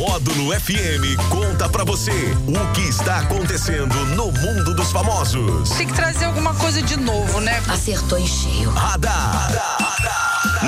Módulo FM conta pra você o que está acontecendo no mundo dos famosos. Tem que trazer alguma coisa de novo, né? Acertou em cheio. Radar.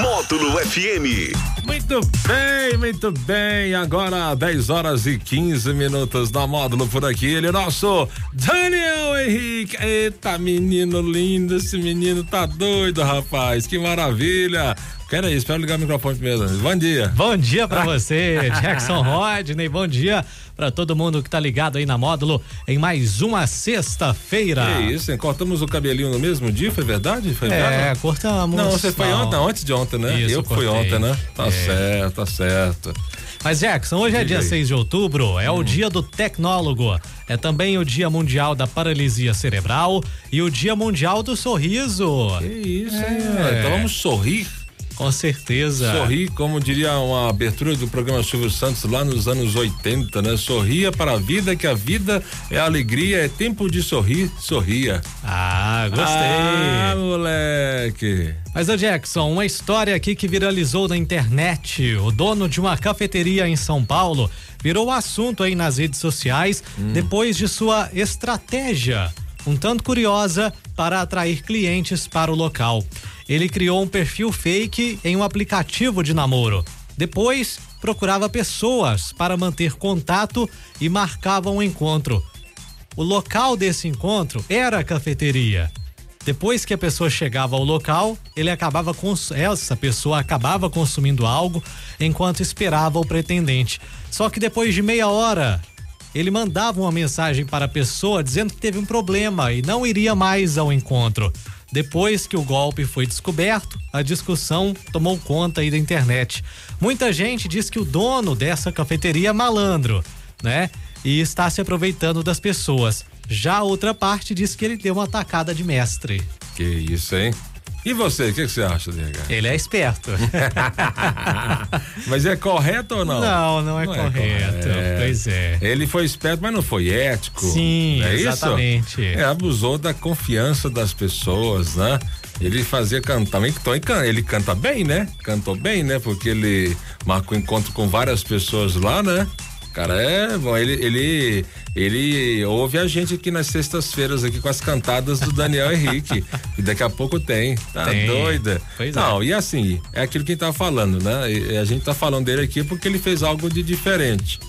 Módulo FM. Muito bem, muito bem. Agora 10 horas e 15 minutos da módulo por aqui. Ele é nosso Daniel Henrique. Eita, menino lindo. Esse menino tá doido, rapaz. Que maravilha. Quero isso, espero ligar o microfone primeiro. Bom dia. Bom dia para você, Jackson Rodney. Bom dia para todo mundo que tá ligado aí na módulo em mais uma sexta-feira. Que isso, hein? Cortamos o cabelinho no mesmo dia, foi verdade? Foi é, cortamos. Não, você foi ontem, antes de ontem, né? Isso, Eu que fui cortei. ontem, né? Tá É. certo, tá certo. Mas Jackson, hoje é dia aí. 6 de outubro, é Hum. o dia do tecnólogo. É também o dia mundial da paralisia cerebral e o dia mundial do sorriso. Que isso, hein? É. Então vamos sorrir. Com certeza. Sorrir, como diria uma abertura do programa Silvio Santos lá nos anos 80, né? Sorria para a vida, que a vida é alegria, é tempo de sorrir, sorria. Ah, gostei. Ah, moleque. Mas, ô Jackson, uma história aqui que viralizou na internet. O dono de uma cafeteria em São Paulo virou assunto aí nas redes sociais depois de sua estratégia, um tanto curiosa, para atrair clientes para o local. Ele criou um perfil fake em um aplicativo de namoro. Depois, procurava pessoas para manter contato e marcava um encontro. O local desse encontro era a cafeteria. Depois que a pessoa chegava ao local, ele acabava cons- essa pessoa acabava consumindo algo enquanto esperava o pretendente. Só que depois de meia hora, ele mandava uma mensagem para a pessoa dizendo que teve um problema e não iria mais ao encontro. Depois que o golpe foi descoberto, a discussão tomou conta aí da internet. Muita gente diz que o dono dessa cafeteria é malandro, né? E está se aproveitando das pessoas. Já a outra parte diz que ele deu uma atacada de mestre. Que isso, hein? E você, o que, que você acha, DH? Ele é esperto. Mas é correto ou não? Não, não é correto. Pois é. Ele foi esperto, mas não foi ético. Sim, é exatamente. Isso? É, abusou da confiança das pessoas, né? Ele fazia cantar, ele can- ele canta bem, né? Cantou bem, né? Porque ele marcou encontro com várias pessoas lá, né? Cara, é bom, ele, ele, ele ouve a gente aqui nas sextas-feiras aqui com as cantadas do Daniel Henrique. e daqui a pouco tem. Tá Tem. doida? Pois é. Não, e assim, é aquilo que a gente tá falando, né? E a gente tá falando dele aqui porque ele fez algo de diferente,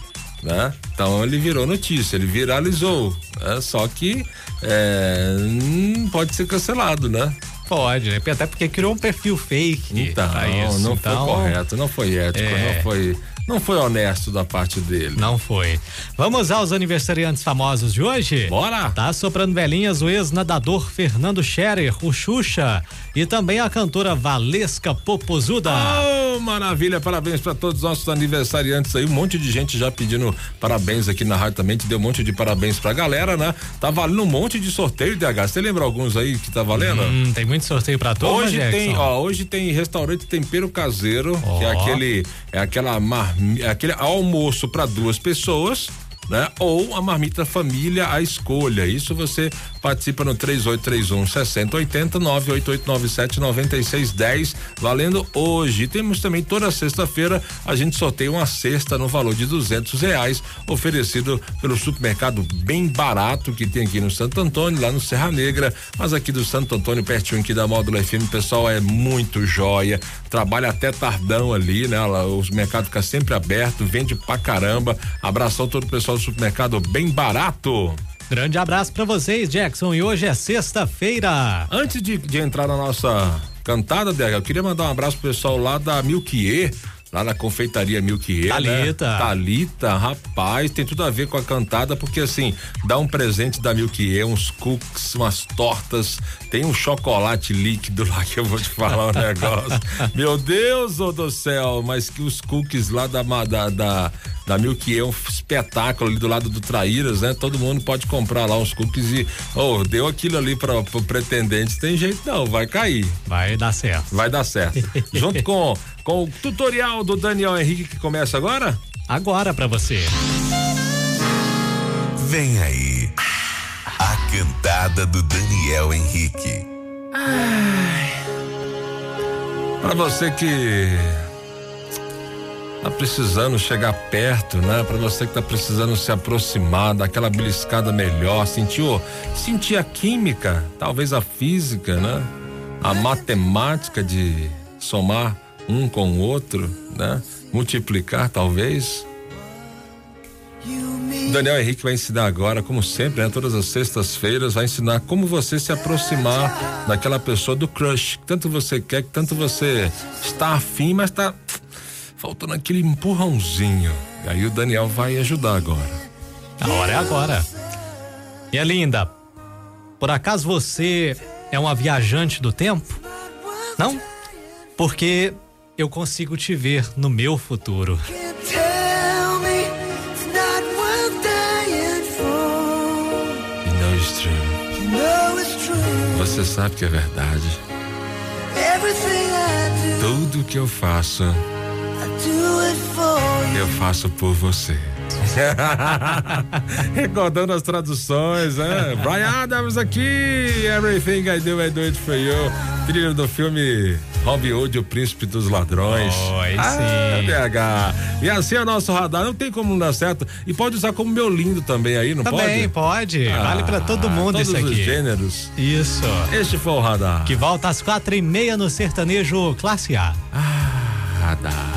né? Então ele virou notícia, ele viralizou, né? Só que é, hum, pode ser cancelado, né? Pode, né? Até porque criou um perfil fake. Então, pra isso. não Então, foi correto, não foi ético, É. não foi, não foi honesto da parte dele. Não foi. Vamos aos aniversariantes famosos de hoje? Bora! Tá soprando velhinhas o ex-nadador Fernando Scherer, o Xuxa, e também a cantora Valesca Popozuda. Oh, maravilha, parabéns para todos os nossos aniversariantes aí. Um monte de gente já pedindo parabéns aqui na rádio também. Te deu um monte de parabéns pra galera, né? Tá valendo um monte de sorteio, DH. Você lembra alguns aí que tá valendo? Hum, tem muito sorteio pra turma, Hoje Jackson? tem, ó, hoje tem restaurante tempero caseiro, que é aquele, é aquela marmi, é aquele almoço para duas pessoas. Né? Ou a marmita família à escolha. Isso você participa no 3831 6080 98897 9610, valendo hoje. Temos também toda sexta-feira a gente sorteia uma cesta no valor de duzentos reais, oferecido pelo supermercado bem barato que tem aqui no Santo Antônio, lá no Serra Negra, mas aqui do Santo Antônio, pertinho aqui da Módulo FM, o pessoal é muito joia, trabalha até tardão ali, né? Lá, Os mercados ficam sempre abertos, vende pra caramba. Abração todo o pessoal do supermercado bem barato. Grande abraço pra vocês, Jackson. E hoje é sexta-feira. Antes de, de entrar na nossa cantada, DH, eu queria mandar um abraço pro pessoal lá da Milquier, lá na confeitaria Milquier. Thalita. Né? Thalita, rapaz, tem tudo a ver com a cantada, porque assim, dá um presente da Milquier, uns cookies, umas tortas, tem um chocolate líquido lá que eu vou te falar um negócio. Meu Deus ô do céu, mas que os cookies lá da, da, da, da Milquier é um espetáculo ali do lado do Traíras, né? Todo mundo pode comprar lá uns cookies e, oh, deu aquilo ali para pro pretendente, tem jeito não, vai cair. Vai dar certo. Vai dar certo. Junto com, com o tutorial do Daniel Henrique que começa agora? Agora pra você. Vem aí. A cantada do Daniel Henrique. Para você que tá precisando chegar perto, né? Para você que tá precisando se aproximar, daquela beliscada melhor, sentiu, sentir a química, talvez a física, né? A matemática de somar um com o outro, né? Multiplicar talvez. Daniel Henrique vai ensinar agora, como sempre, né? Todas as sextas-feiras, vai ensinar como você se aproximar daquela pessoa do crush. Que tanto você quer, que tanto você está afim, mas está faltando aquele empurrãozinho. E aí o Daniel vai ajudar agora. A hora é agora. E é linda. Por acaso você é uma viajante do tempo? Não? Porque eu consigo te ver no meu futuro. Você sabe que é verdade. Tudo que eu faço, eu faço por você. Recordando as traduções, né? Brian Adams aqui, Everything I Do I Do It For You, trilha do filme Robin Hood, o príncipe dos ladrões. Oi, ah, sim. BH. E assim é o nosso radar, não tem como não dar certo. E pode usar como meu lindo também aí, não também, pode? Também, pode. Ah, vale pra todo mundo isso aqui. Todos os gêneros. Isso. Este foi o radar. Que volta às quatro e meia no sertanejo classe A. Ah, radar.